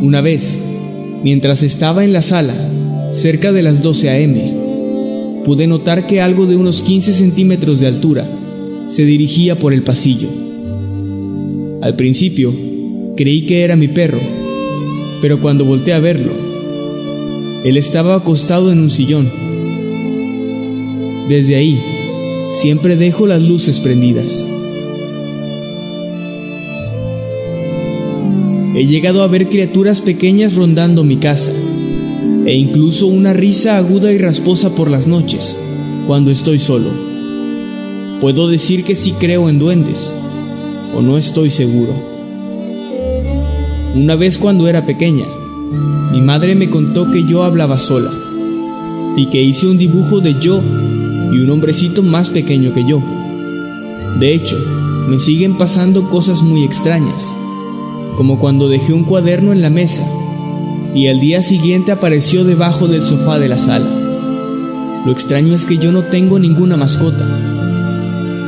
Una vez, mientras estaba en la sala, cerca de las 12 a.m., pude notar que algo de unos 15 centímetros de altura se dirigía por el pasillo. Al principio, creí que era mi perro, pero cuando volteé a verlo, él estaba acostado en un sillón. Desde ahí, siempre dejo las luces prendidas. He llegado a ver criaturas pequeñas rondando mi casa, e incluso una risa aguda y rasposa por las noches, cuando estoy solo. Puedo decir que sí creo en duendes, o no estoy seguro. Una vez cuando era pequeña, mi madre me contó que yo hablaba sola, y que hice un dibujo de yo y un hombrecito más pequeño que yo. De hecho, me siguen pasando cosas muy extrañas como cuando dejé un cuaderno en la mesa y al día siguiente apareció debajo del sofá de la sala. Lo extraño es que yo no tengo ninguna mascota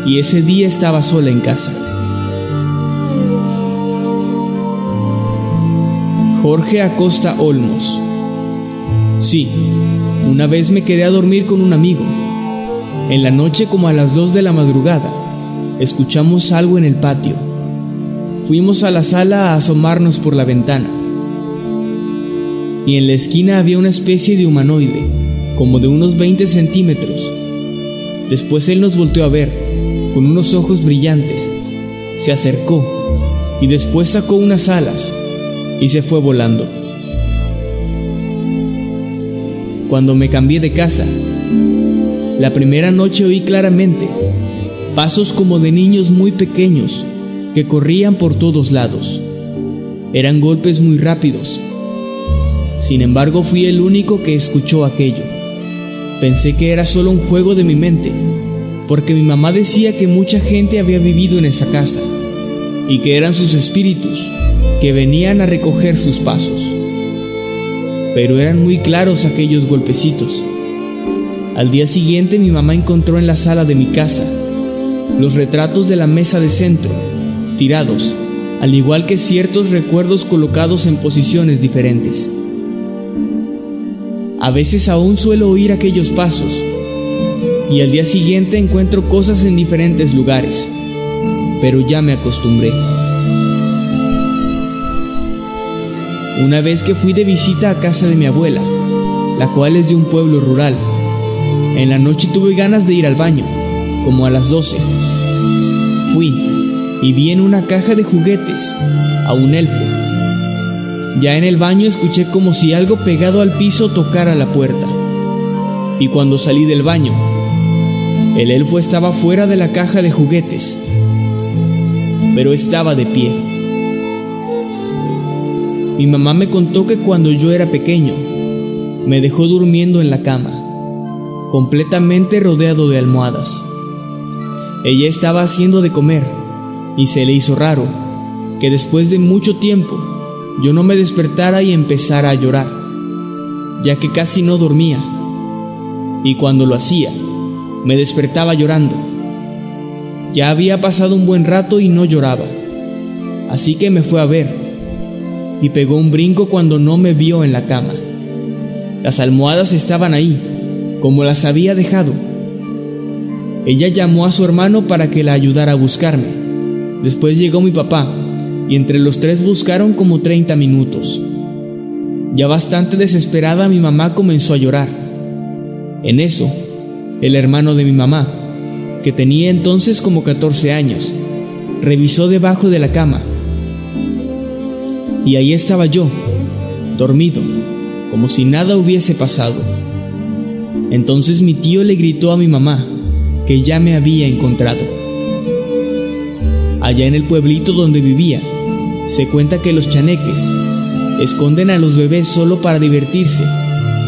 y ese día estaba sola en casa. Jorge Acosta Olmos. Sí, una vez me quedé a dormir con un amigo. En la noche como a las 2 de la madrugada, escuchamos algo en el patio. Fuimos a la sala a asomarnos por la ventana. Y en la esquina había una especie de humanoide, como de unos 20 centímetros. Después él nos volteó a ver, con unos ojos brillantes. Se acercó y después sacó unas alas y se fue volando. Cuando me cambié de casa, la primera noche oí claramente pasos como de niños muy pequeños que corrían por todos lados. Eran golpes muy rápidos. Sin embargo, fui el único que escuchó aquello. Pensé que era solo un juego de mi mente, porque mi mamá decía que mucha gente había vivido en esa casa y que eran sus espíritus que venían a recoger sus pasos. Pero eran muy claros aquellos golpecitos. Al día siguiente mi mamá encontró en la sala de mi casa los retratos de la mesa de centro tirados, al igual que ciertos recuerdos colocados en posiciones diferentes. A veces aún suelo oír aquellos pasos y al día siguiente encuentro cosas en diferentes lugares, pero ya me acostumbré. Una vez que fui de visita a casa de mi abuela, la cual es de un pueblo rural, en la noche tuve ganas de ir al baño, como a las 12. Fui y vi en una caja de juguetes a un elfo. Ya en el baño escuché como si algo pegado al piso tocara la puerta. Y cuando salí del baño, el elfo estaba fuera de la caja de juguetes, pero estaba de pie. Mi mamá me contó que cuando yo era pequeño, me dejó durmiendo en la cama, completamente rodeado de almohadas. Ella estaba haciendo de comer y se le hizo raro que después de mucho tiempo yo no me despertara y empezara a llorar, ya que casi no dormía. Y cuando lo hacía, me despertaba llorando. Ya había pasado un buen rato y no lloraba, así que me fue a ver y pegó un brinco cuando no me vio en la cama. Las almohadas estaban ahí, como las había dejado. Ella llamó a su hermano para que la ayudara a buscarme. Después llegó mi papá y entre los tres buscaron como 30 minutos. Ya bastante desesperada mi mamá comenzó a llorar. En eso, el hermano de mi mamá, que tenía entonces como 14 años, revisó debajo de la cama. Y ahí estaba yo, dormido, como si nada hubiese pasado. Entonces mi tío le gritó a mi mamá que ya me había encontrado. Allá en el pueblito donde vivía, se cuenta que los chaneques esconden a los bebés solo para divertirse,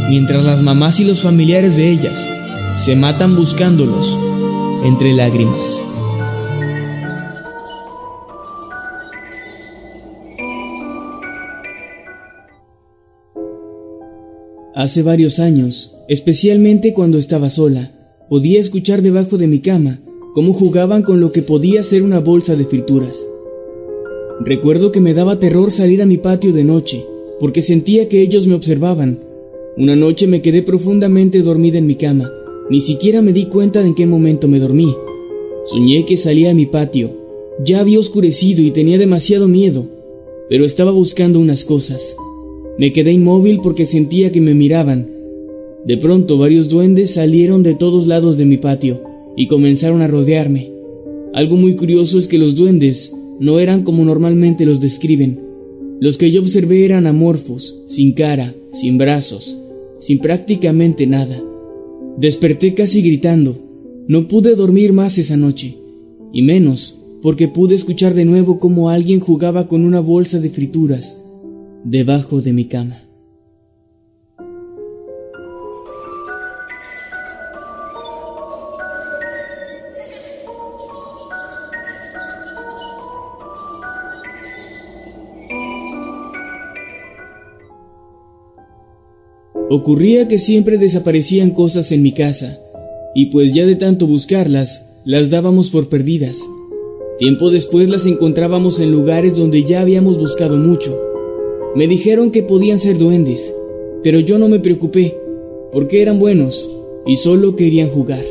mientras las mamás y los familiares de ellas se matan buscándolos entre lágrimas. Hace varios años, especialmente cuando estaba sola, podía escuchar debajo de mi cama cómo jugaban con lo que podía ser una bolsa de frituras. Recuerdo que me daba terror salir a mi patio de noche, porque sentía que ellos me observaban. Una noche me quedé profundamente dormida en mi cama, ni siquiera me di cuenta de en qué momento me dormí. Soñé que salía a mi patio. Ya había oscurecido y tenía demasiado miedo, pero estaba buscando unas cosas. Me quedé inmóvil porque sentía que me miraban. De pronto varios duendes salieron de todos lados de mi patio y comenzaron a rodearme. Algo muy curioso es que los duendes no eran como normalmente los describen. Los que yo observé eran amorfos, sin cara, sin brazos, sin prácticamente nada. Desperté casi gritando. No pude dormir más esa noche, y menos porque pude escuchar de nuevo cómo alguien jugaba con una bolsa de frituras debajo de mi cama. Ocurría que siempre desaparecían cosas en mi casa, y pues ya de tanto buscarlas, las dábamos por perdidas. Tiempo después las encontrábamos en lugares donde ya habíamos buscado mucho. Me dijeron que podían ser duendes, pero yo no me preocupé, porque eran buenos y solo querían jugar.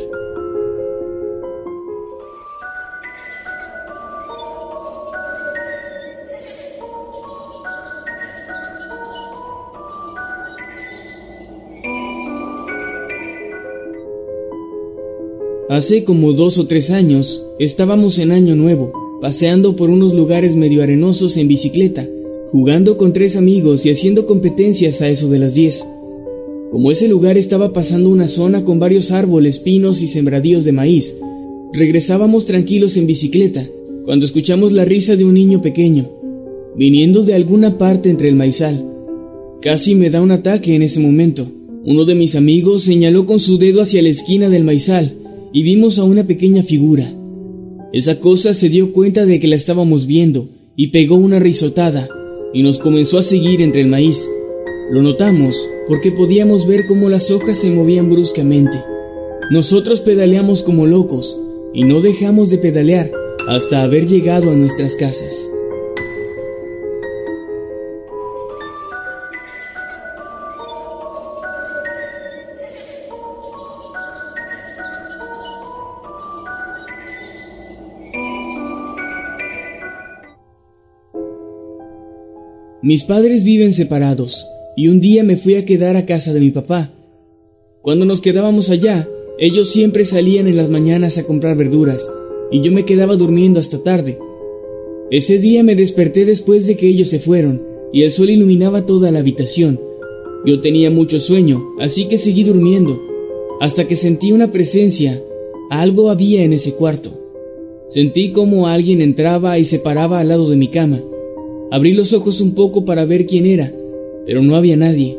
Hace como dos o tres años estábamos en Año Nuevo, paseando por unos lugares medio arenosos en bicicleta, jugando con tres amigos y haciendo competencias a eso de las diez. Como ese lugar estaba pasando una zona con varios árboles, pinos y sembradíos de maíz, regresábamos tranquilos en bicicleta cuando escuchamos la risa de un niño pequeño, viniendo de alguna parte entre el maizal. Casi me da un ataque en ese momento. Uno de mis amigos señaló con su dedo hacia la esquina del maizal y vimos a una pequeña figura. Esa cosa se dio cuenta de que la estábamos viendo y pegó una risotada y nos comenzó a seguir entre el maíz. Lo notamos porque podíamos ver cómo las hojas se movían bruscamente. Nosotros pedaleamos como locos y no dejamos de pedalear hasta haber llegado a nuestras casas. Mis padres viven separados y un día me fui a quedar a casa de mi papá. Cuando nos quedábamos allá, ellos siempre salían en las mañanas a comprar verduras y yo me quedaba durmiendo hasta tarde. Ese día me desperté después de que ellos se fueron y el sol iluminaba toda la habitación. Yo tenía mucho sueño, así que seguí durmiendo, hasta que sentí una presencia. Algo había en ese cuarto. Sentí como alguien entraba y se paraba al lado de mi cama. Abrí los ojos un poco para ver quién era, pero no había nadie.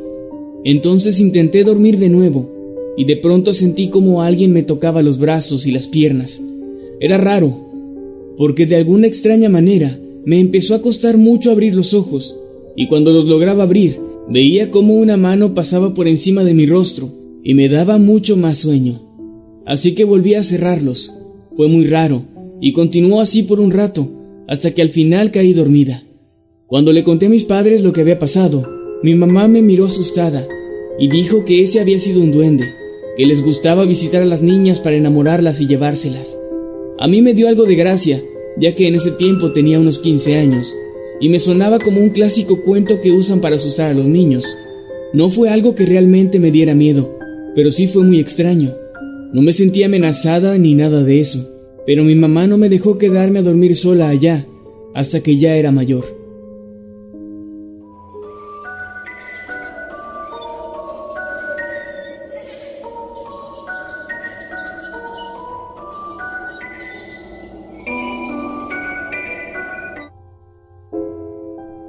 Entonces intenté dormir de nuevo, y de pronto sentí como alguien me tocaba los brazos y las piernas. Era raro, porque de alguna extraña manera me empezó a costar mucho abrir los ojos, y cuando los lograba abrir, veía como una mano pasaba por encima de mi rostro y me daba mucho más sueño. así que volví a cerrarlos. Fue muy raro, y continuó así por un rato, hasta que al final caí dormida. Cuando le conté a mis padres lo que había pasado, mi mamá me miró asustada y dijo que ese había sido un duende, que les gustaba visitar a las niñas para enamorarlas y llevárselas. A mí me dio algo de gracia, ya que en ese tiempo tenía unos 15 años, y me sonaba como un clásico cuento que usan para asustar a los niños. No fue algo que realmente me diera miedo, pero sí fue muy extraño. No me sentía amenazada ni nada de eso, pero mi mamá no me dejó quedarme a dormir sola allá hasta que ya era mayor.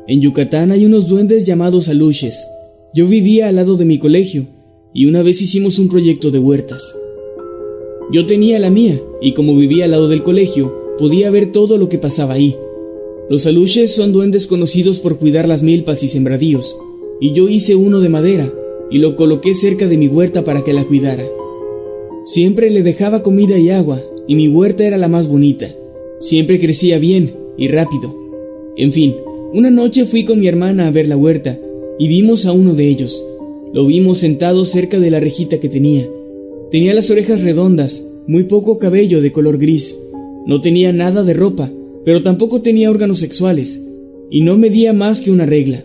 En Yucatán hay unos duendes llamados aluches. Yo vivía al lado de mi colegio y una vez hicimos un proyecto de huertas. Yo tenía la mía y como vivía al lado del colegio, podía ver todo lo que pasaba ahí. Los aluches son duendes conocidos por cuidar las milpas y sembradíos, y yo hice uno de madera y lo coloqué cerca de mi huerta para que la cuidara. Siempre le dejaba comida y agua, y mi huerta era la más bonita. Siempre crecía bien y rápido. En fin, una noche fui con mi hermana a ver la huerta y vimos a uno de ellos. Lo vimos sentado cerca de la rejita que tenía. Tenía las orejas redondas, muy poco cabello de color gris. No tenía nada de ropa, pero tampoco tenía órganos sexuales, y no medía más que una regla.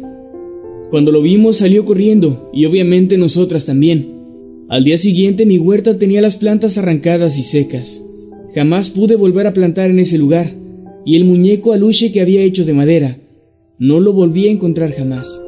Cuando lo vimos salió corriendo, y obviamente nosotras también. Al día siguiente mi huerta tenía las plantas arrancadas y secas. Jamás pude volver a plantar en ese lugar, y el muñeco aluche que había hecho de madera no lo volví a encontrar jamás.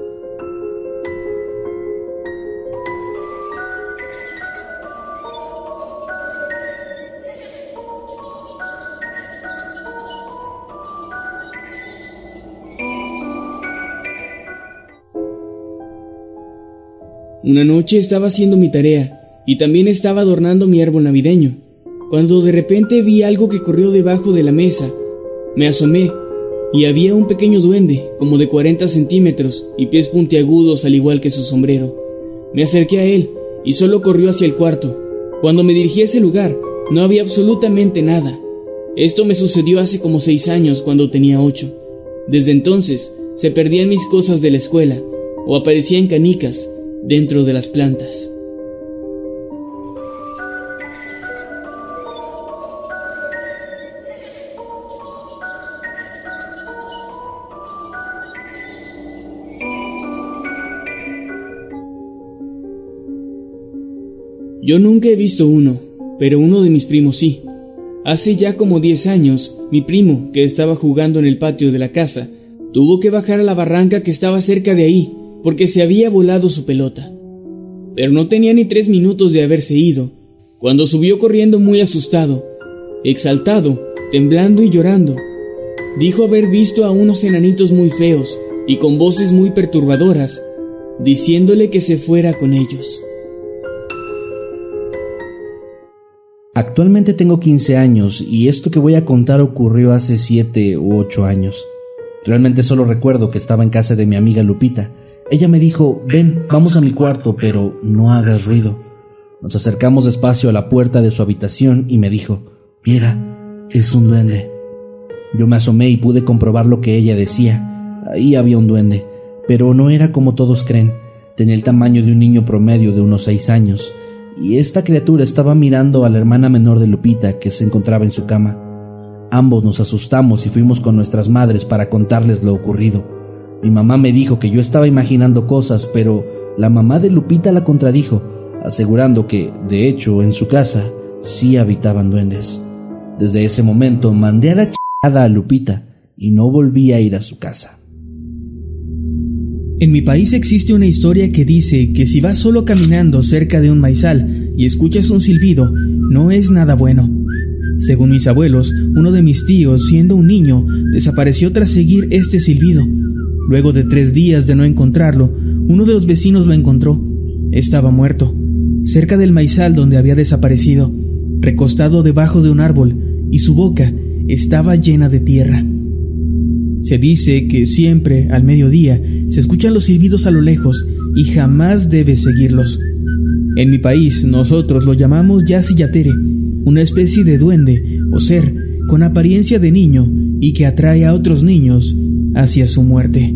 Una noche estaba haciendo mi tarea y también estaba adornando mi árbol navideño, cuando de repente vi algo que corrió debajo de la mesa. Me asomé y había un pequeño duende, como de 40 centímetros y pies puntiagudos al igual que su sombrero. Me acerqué a él y solo corrió hacia el cuarto. Cuando me dirigí a ese lugar, no había absolutamente nada. Esto me sucedió hace como seis años cuando tenía ocho. Desde entonces, se perdían mis cosas de la escuela o aparecían canicas dentro de las plantas. Yo nunca he visto uno, pero uno de mis primos sí. Hace ya como 10 años, mi primo, que estaba jugando en el patio de la casa, tuvo que bajar a la barranca que estaba cerca de ahí, porque se había volado su pelota. Pero no tenía ni tres minutos de haberse ido, cuando subió corriendo muy asustado, exaltado, temblando y llorando. Dijo haber visto a unos enanitos muy feos y con voces muy perturbadoras, diciéndole que se fuera con ellos. Actualmente tengo 15 años y esto que voy a contar ocurrió hace 7 u 8 años. Realmente solo recuerdo que estaba en casa de mi amiga Lupita. Ella me dijo, ven, vamos a mi cuarto, pero no hagas ruido. Nos acercamos despacio a la puerta de su habitación y me dijo, mira, es un duende. Yo me asomé y pude comprobar lo que ella decía. Ahí había un duende, pero no era como todos creen. Tenía el tamaño de un niño promedio de unos 6 años y esta criatura estaba mirando a la hermana menor de Lupita que se encontraba en su cama. Ambos nos asustamos y fuimos con nuestras madres para contarles lo ocurrido. Mi mamá me dijo que yo estaba imaginando cosas, pero la mamá de Lupita la contradijo, asegurando que, de hecho, en su casa sí habitaban duendes. Desde ese momento mandé a la chada a Lupita y no volví a ir a su casa. En mi país existe una historia que dice que si vas solo caminando cerca de un maizal y escuchas un silbido, no es nada bueno. Según mis abuelos, uno de mis tíos, siendo un niño, desapareció tras seguir este silbido. Luego de tres días de no encontrarlo, uno de los vecinos lo encontró. Estaba muerto, cerca del maizal donde había desaparecido, recostado debajo de un árbol, y su boca estaba llena de tierra. Se dice que siempre, al mediodía, se escuchan los silbidos a lo lejos y jamás debes seguirlos. En mi país nosotros lo llamamos Yasi Yatere una especie de duende o ser con apariencia de niño y que atrae a otros niños hacia su muerte.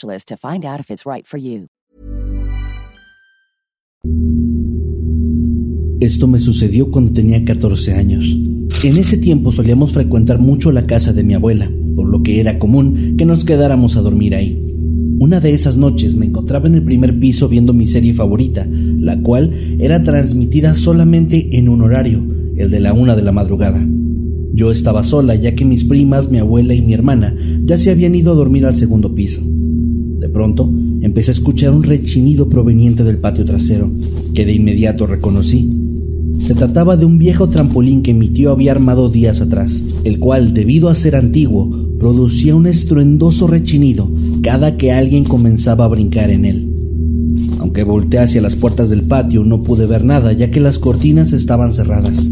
to find out if it's right for you. Esto me sucedió cuando tenía 14 años. En ese tiempo solíamos frecuentar mucho la casa de mi abuela, por lo que era común que nos quedáramos a dormir ahí. Una de esas noches me encontraba en el primer piso viendo mi serie favorita, la cual era transmitida solamente en un horario, el de la una de la madrugada. Yo estaba sola ya que mis primas, mi abuela y mi hermana ya se habían ido a dormir al segundo piso. Pronto, empecé a escuchar un rechinido proveniente del patio trasero, que de inmediato reconocí. Se trataba de un viejo trampolín que mi tío había armado días atrás, el cual, debido a ser antiguo, producía un estruendoso rechinido cada que alguien comenzaba a brincar en él. Aunque volteé hacia las puertas del patio, no pude ver nada, ya que las cortinas estaban cerradas.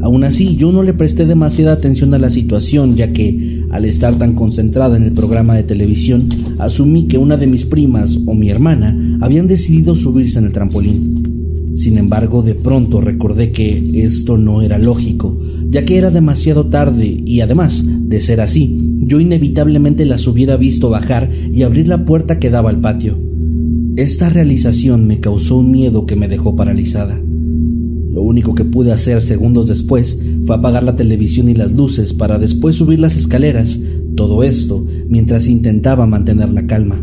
Aún así, yo no le presté demasiada atención a la situación, ya que, al estar tan concentrada en el programa de televisión, asumí que una de mis primas o mi hermana habían decidido subirse en el trampolín. Sin embargo, de pronto recordé que esto no era lógico, ya que era demasiado tarde y además, de ser así, yo inevitablemente las hubiera visto bajar y abrir la puerta que daba al patio. Esta realización me causó un miedo que me dejó paralizada. Lo único que pude hacer segundos después fue apagar la televisión y las luces para después subir las escaleras, todo esto mientras intentaba mantener la calma.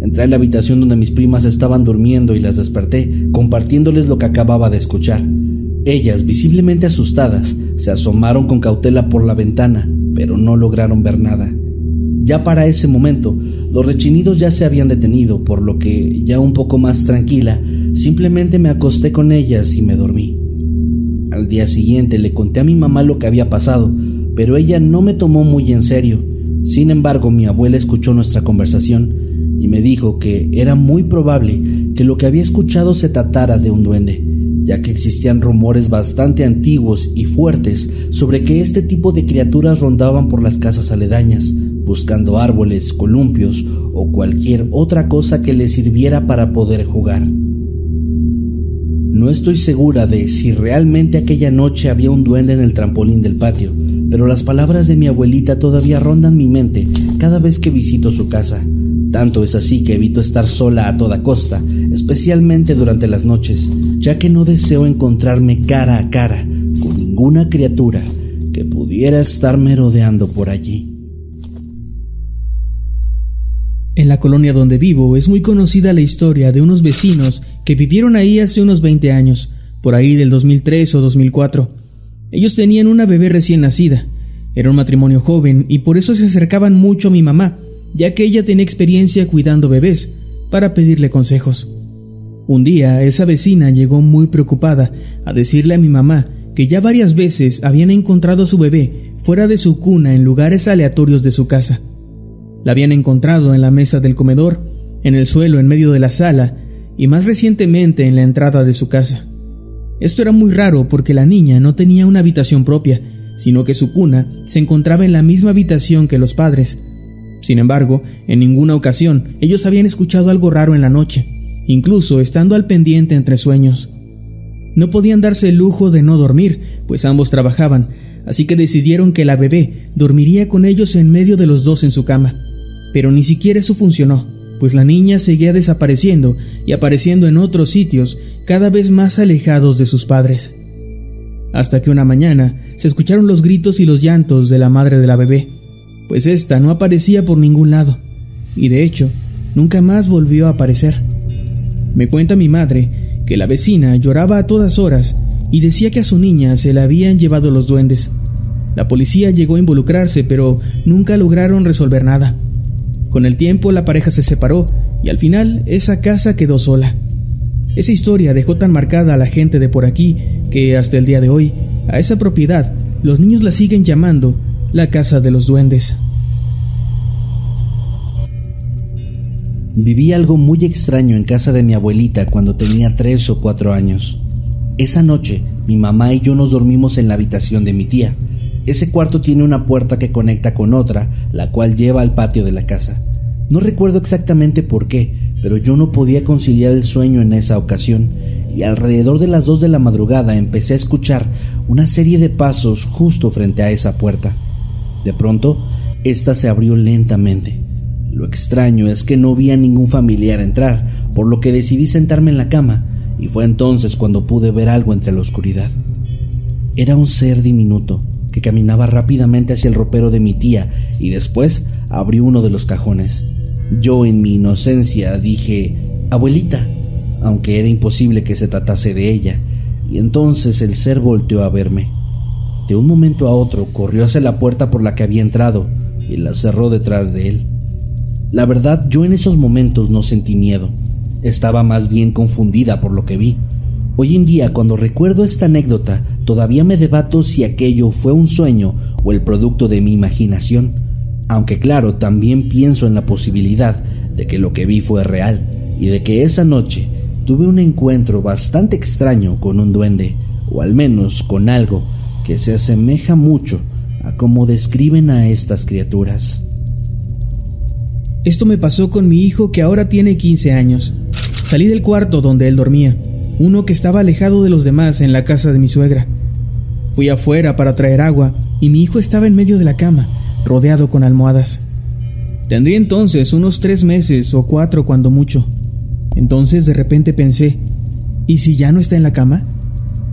Entré a la habitación donde mis primas estaban durmiendo y las desperté, compartiéndoles lo que acababa de escuchar. Ellas, visiblemente asustadas, se asomaron con cautela por la ventana, pero no lograron ver nada. Ya para ese momento, los rechinidos ya se habían detenido, por lo que, ya un poco más tranquila, simplemente me acosté con ellas y me dormí. Al día siguiente le conté a mi mamá lo que había pasado, pero ella no me tomó muy en serio. Sin embargo, mi abuela escuchó nuestra conversación y me dijo que era muy probable que lo que había escuchado se tratara de un duende, ya que existían rumores bastante antiguos y fuertes sobre que este tipo de criaturas rondaban por las casas aledañas, buscando árboles, columpios o cualquier otra cosa que les sirviera para poder jugar. No estoy segura de si realmente aquella noche había un duende en el trampolín del patio, pero las palabras de mi abuelita todavía rondan mi mente cada vez que visito su casa. Tanto es así que evito estar sola a toda costa, especialmente durante las noches, ya que no deseo encontrarme cara a cara con ninguna criatura que pudiera estar merodeando por allí. En la colonia donde vivo es muy conocida la historia de unos vecinos que vivieron ahí hace unos 20 años, por ahí del 2003 o 2004. Ellos tenían una bebé recién nacida. Era un matrimonio joven y por eso se acercaban mucho a mi mamá, ya que ella tenía experiencia cuidando bebés, para pedirle consejos. Un día esa vecina llegó muy preocupada a decirle a mi mamá que ya varias veces habían encontrado a su bebé fuera de su cuna en lugares aleatorios de su casa. La habían encontrado en la mesa del comedor, en el suelo en medio de la sala y más recientemente en la entrada de su casa. Esto era muy raro porque la niña no tenía una habitación propia, sino que su cuna se encontraba en la misma habitación que los padres. Sin embargo, en ninguna ocasión ellos habían escuchado algo raro en la noche, incluso estando al pendiente entre sueños. No podían darse el lujo de no dormir, pues ambos trabajaban, así que decidieron que la bebé dormiría con ellos en medio de los dos en su cama pero ni siquiera eso funcionó, pues la niña seguía desapareciendo y apareciendo en otros sitios cada vez más alejados de sus padres. Hasta que una mañana se escucharon los gritos y los llantos de la madre de la bebé, pues ésta no aparecía por ningún lado, y de hecho, nunca más volvió a aparecer. Me cuenta mi madre que la vecina lloraba a todas horas y decía que a su niña se la habían llevado los duendes. La policía llegó a involucrarse, pero nunca lograron resolver nada. Con el tiempo la pareja se separó y al final esa casa quedó sola. Esa historia dejó tan marcada a la gente de por aquí que hasta el día de hoy, a esa propiedad, los niños la siguen llamando la casa de los duendes. Viví algo muy extraño en casa de mi abuelita cuando tenía tres o cuatro años. Esa noche, mi mamá y yo nos dormimos en la habitación de mi tía. Ese cuarto tiene una puerta que conecta con otra, la cual lleva al patio de la casa. No recuerdo exactamente por qué, pero yo no podía conciliar el sueño en esa ocasión, y alrededor de las dos de la madrugada empecé a escuchar una serie de pasos justo frente a esa puerta. De pronto, ésta se abrió lentamente. Lo extraño es que no vi a ningún familiar entrar, por lo que decidí sentarme en la cama, y fue entonces cuando pude ver algo entre la oscuridad. Era un ser diminuto que caminaba rápidamente hacia el ropero de mi tía y después abrió uno de los cajones. Yo en mi inocencia dije, abuelita, aunque era imposible que se tratase de ella, y entonces el ser volteó a verme. De un momento a otro corrió hacia la puerta por la que había entrado y la cerró detrás de él. La verdad, yo en esos momentos no sentí miedo. Estaba más bien confundida por lo que vi. Hoy en día, cuando recuerdo esta anécdota, todavía me debato si aquello fue un sueño o el producto de mi imaginación. Aunque claro, también pienso en la posibilidad de que lo que vi fue real y de que esa noche tuve un encuentro bastante extraño con un duende, o al menos con algo que se asemeja mucho a cómo describen a estas criaturas. Esto me pasó con mi hijo que ahora tiene 15 años. Salí del cuarto donde él dormía, uno que estaba alejado de los demás en la casa de mi suegra. Fui afuera para traer agua y mi hijo estaba en medio de la cama, rodeado con almohadas. Tendría entonces unos tres meses o cuatro cuando mucho. Entonces de repente pensé, ¿y si ya no está en la cama?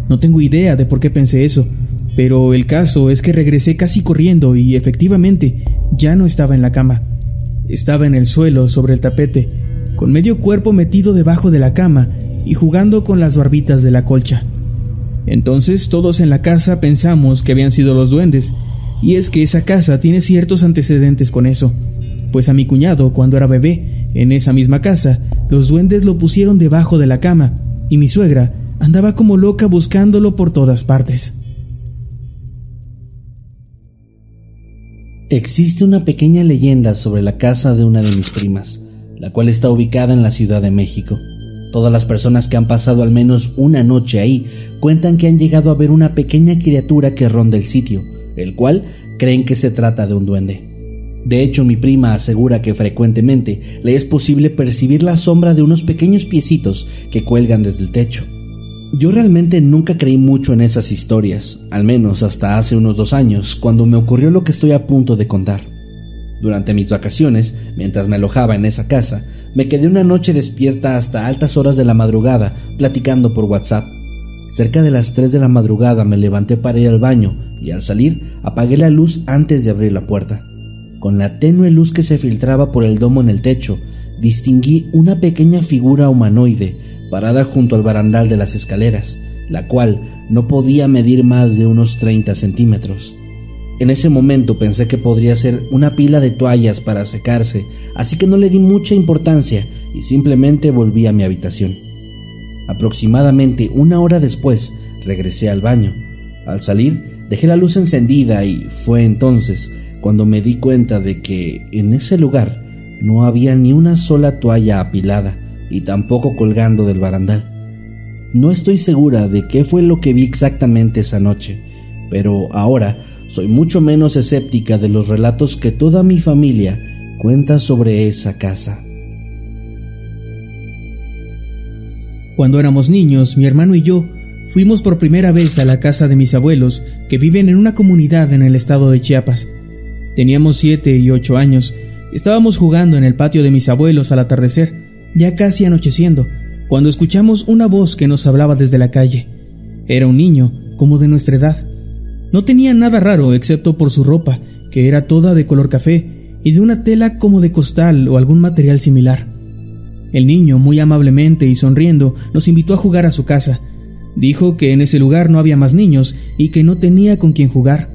No tengo idea de por qué pensé eso, pero el caso es que regresé casi corriendo y efectivamente ya no estaba en la cama. Estaba en el suelo, sobre el tapete, con medio cuerpo metido debajo de la cama y jugando con las barbitas de la colcha. Entonces todos en la casa pensamos que habían sido los duendes, y es que esa casa tiene ciertos antecedentes con eso, pues a mi cuñado, cuando era bebé, en esa misma casa, los duendes lo pusieron debajo de la cama, y mi suegra andaba como loca buscándolo por todas partes. Existe una pequeña leyenda sobre la casa de una de mis primas, la cual está ubicada en la Ciudad de México. Todas las personas que han pasado al menos una noche ahí cuentan que han llegado a ver una pequeña criatura que ronda el sitio, el cual creen que se trata de un duende. De hecho, mi prima asegura que frecuentemente le es posible percibir la sombra de unos pequeños piecitos que cuelgan desde el techo. Yo realmente nunca creí mucho en esas historias, al menos hasta hace unos dos años, cuando me ocurrió lo que estoy a punto de contar. Durante mis vacaciones, mientras me alojaba en esa casa, me quedé una noche despierta hasta altas horas de la madrugada, platicando por WhatsApp. Cerca de las 3 de la madrugada me levanté para ir al baño y al salir apagué la luz antes de abrir la puerta. Con la tenue luz que se filtraba por el domo en el techo, distinguí una pequeña figura humanoide parada junto al barandal de las escaleras, la cual no podía medir más de unos 30 centímetros. En ese momento pensé que podría ser una pila de toallas para secarse, así que no le di mucha importancia y simplemente volví a mi habitación. Aproximadamente una hora después regresé al baño. Al salir dejé la luz encendida y fue entonces cuando me di cuenta de que en ese lugar no había ni una sola toalla apilada y tampoco colgando del barandal. No estoy segura de qué fue lo que vi exactamente esa noche, pero ahora soy mucho menos escéptica de los relatos que toda mi familia cuenta sobre esa casa. Cuando éramos niños, mi hermano y yo fuimos por primera vez a la casa de mis abuelos, que viven en una comunidad en el estado de Chiapas. Teníamos siete y ocho años, Estábamos jugando en el patio de mis abuelos al atardecer, ya casi anocheciendo, cuando escuchamos una voz que nos hablaba desde la calle. Era un niño, como de nuestra edad. No tenía nada raro excepto por su ropa, que era toda de color café y de una tela como de costal o algún material similar. El niño, muy amablemente y sonriendo, nos invitó a jugar a su casa. Dijo que en ese lugar no había más niños y que no tenía con quien jugar.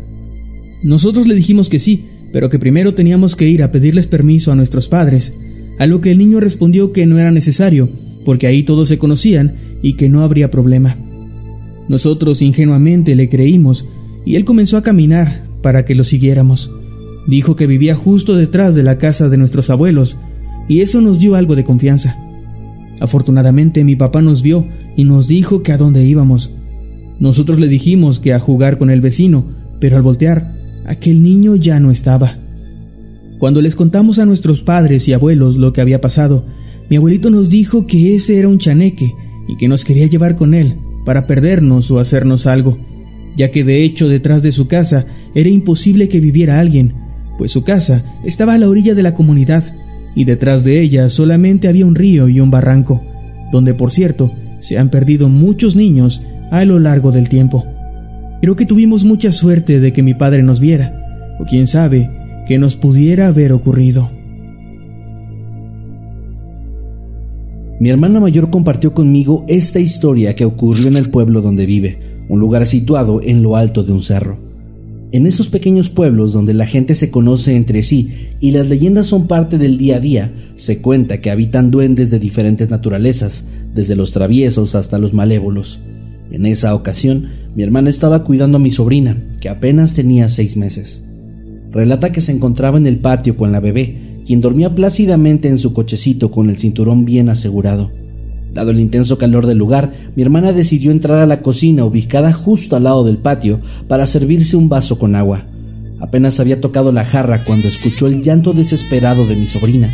Nosotros le dijimos que sí, pero que primero teníamos que ir a pedirles permiso a nuestros padres, a lo que el niño respondió que no era necesario, porque ahí todos se conocían y que no habría problema. Nosotros ingenuamente le creímos y él comenzó a caminar para que lo siguiéramos. Dijo que vivía justo detrás de la casa de nuestros abuelos y eso nos dio algo de confianza. Afortunadamente mi papá nos vio y nos dijo que a dónde íbamos. Nosotros le dijimos que a jugar con el vecino, pero al voltear, aquel niño ya no estaba. Cuando les contamos a nuestros padres y abuelos lo que había pasado, mi abuelito nos dijo que ese era un chaneque y que nos quería llevar con él para perdernos o hacernos algo ya que de hecho detrás de su casa era imposible que viviera alguien, pues su casa estaba a la orilla de la comunidad y detrás de ella solamente había un río y un barranco, donde por cierto se han perdido muchos niños a lo largo del tiempo. Creo que tuvimos mucha suerte de que mi padre nos viera, o quién sabe, que nos pudiera haber ocurrido. Mi hermana mayor compartió conmigo esta historia que ocurrió en el pueblo donde vive, un lugar situado en lo alto de un cerro. En esos pequeños pueblos donde la gente se conoce entre sí y las leyendas son parte del día a día, se cuenta que habitan duendes de diferentes naturalezas, desde los traviesos hasta los malévolos. En esa ocasión, mi hermana estaba cuidando a mi sobrina, que apenas tenía seis meses. Relata que se encontraba en el patio con la bebé, quien dormía plácidamente en su cochecito con el cinturón bien asegurado. Dado el intenso calor del lugar, mi hermana decidió entrar a la cocina ubicada justo al lado del patio para servirse un vaso con agua. Apenas había tocado la jarra cuando escuchó el llanto desesperado de mi sobrina.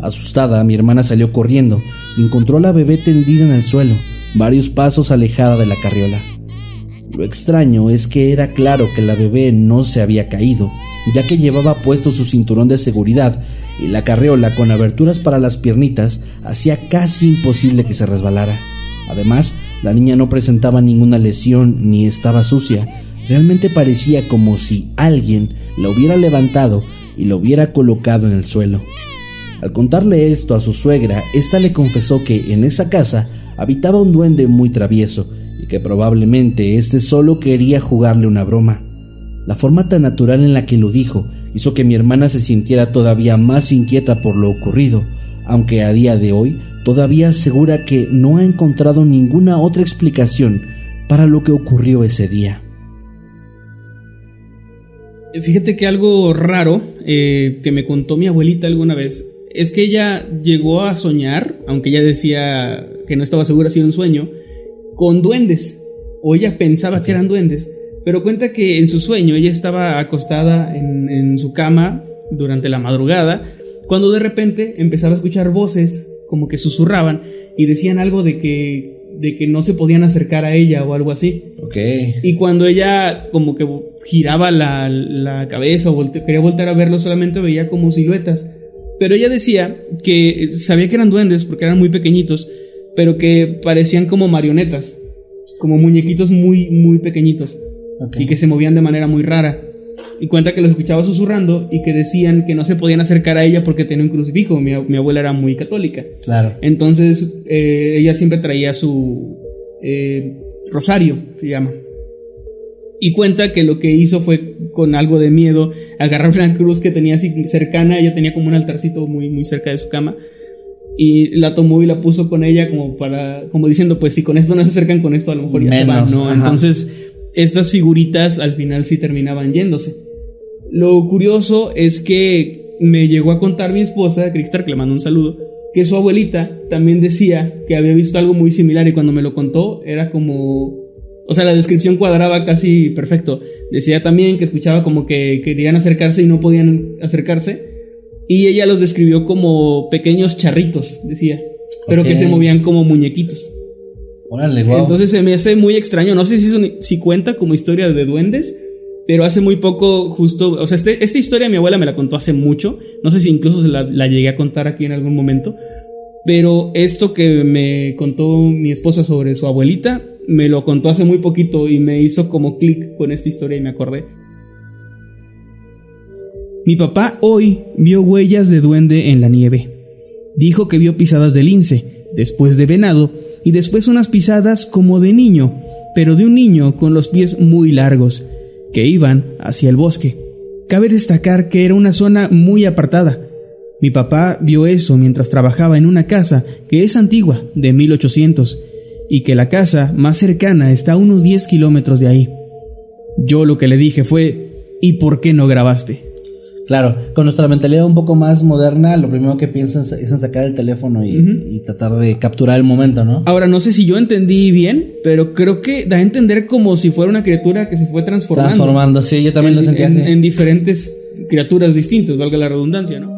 Asustada, mi hermana salió corriendo y encontró a la bebé tendida en el suelo, varios pasos alejada de la carriola. Lo extraño es que era claro que la bebé no se había caído, ya que llevaba puesto su cinturón de seguridad y la carreola con aberturas para las piernitas hacía casi imposible que se resbalara. Además, la niña no presentaba ninguna lesión ni estaba sucia, realmente parecía como si alguien la hubiera levantado y lo hubiera colocado en el suelo. Al contarle esto a su suegra, ésta le confesó que en esa casa habitaba un duende muy travieso y que probablemente éste solo quería jugarle una broma. La forma tan natural en la que lo dijo hizo que mi hermana se sintiera todavía más inquieta por lo ocurrido, aunque a día de hoy todavía asegura que no ha encontrado ninguna otra explicación para lo que ocurrió ese día. Fíjate que algo raro eh, que me contó mi abuelita alguna vez es que ella llegó a soñar, aunque ella decía que no estaba segura si era un sueño, con duendes, o ella pensaba que eran duendes, pero cuenta que en su sueño ella estaba acostada en, su cama durante la madrugada, cuando de repente empezaba a escuchar voces como que susurraban y decían algo de que de que no se podían acercar a ella o algo así. Ok. Y cuando ella como que giraba la, cabeza o quería volver a verlo, solamente veía como siluetas. Pero ella decía que sabía que eran duendes porque eran muy pequeñitos, pero que parecían como marionetas, como muñequitos muy, muy pequeñitos y que se movían de manera muy rara. Y cuenta que los escuchaba susurrando y que decían que no se podían acercar a ella porque tenía un crucifijo. Mi, abuela era muy católica. Claro. Entonces eh, ella siempre traía su eh, rosario, se llama. Y cuenta que lo que hizo fue con algo de miedo agarrar una cruz que tenía así cercana. Ella tenía como un altarcito muy, muy cerca de su cama. Y la tomó y la puso con ella como para, como diciendo, pues si con esto no se acercan con esto, a lo mejor ya se van, ¿no? Entonces estas figuritas al final sí terminaban yéndose. Lo curioso es que me llegó a contar mi esposa, Cristal, que le mando un saludo, que su abuelita también decía que había visto algo muy similar y cuando me lo contó era como... O sea, la descripción cuadraba casi perfecto. Decía también que escuchaba como que querían acercarse y no podían acercarse. Y ella los describió como pequeños charritos, decía. Pero que se movían como muñequitos. Entonces se me hace muy extraño. No sé si, cuenta como historia de duendes, pero hace muy poco, justo, o sea, este- esta historia mi abuela me la contó hace mucho, no sé si incluso se la llegué a contar aquí en algún momento, pero esto que me contó mi esposa sobre su abuelita, me lo contó hace muy poquito y me hizo como clic con esta historia y me acordé. Mi papá hoy vio huellas de duende en la nieve. Dijo que vio pisadas de lince, después de venado y después unas pisadas como de niño, pero de un niño con los pies muy largos, que iban hacia el bosque. Cabe destacar que era una zona muy apartada. Mi papá vio eso mientras trabajaba en una casa que es antigua, de 1800, y que la casa más cercana está a unos 10 kilómetros de ahí. Yo lo que le dije fue, ¿y por qué no grabaste? Claro, con nuestra mentalidad un poco más moderna, lo primero que piensas es en sacar el teléfono y, y tratar de capturar el momento, ¿no? Ahora, no sé si yo entendí bien, pero creo que da a entender como si fuera una criatura que se fue transformando. Transformando, sí, yo también en, lo sentí en- así. en diferentes criaturas distintas, valga la redundancia, ¿no?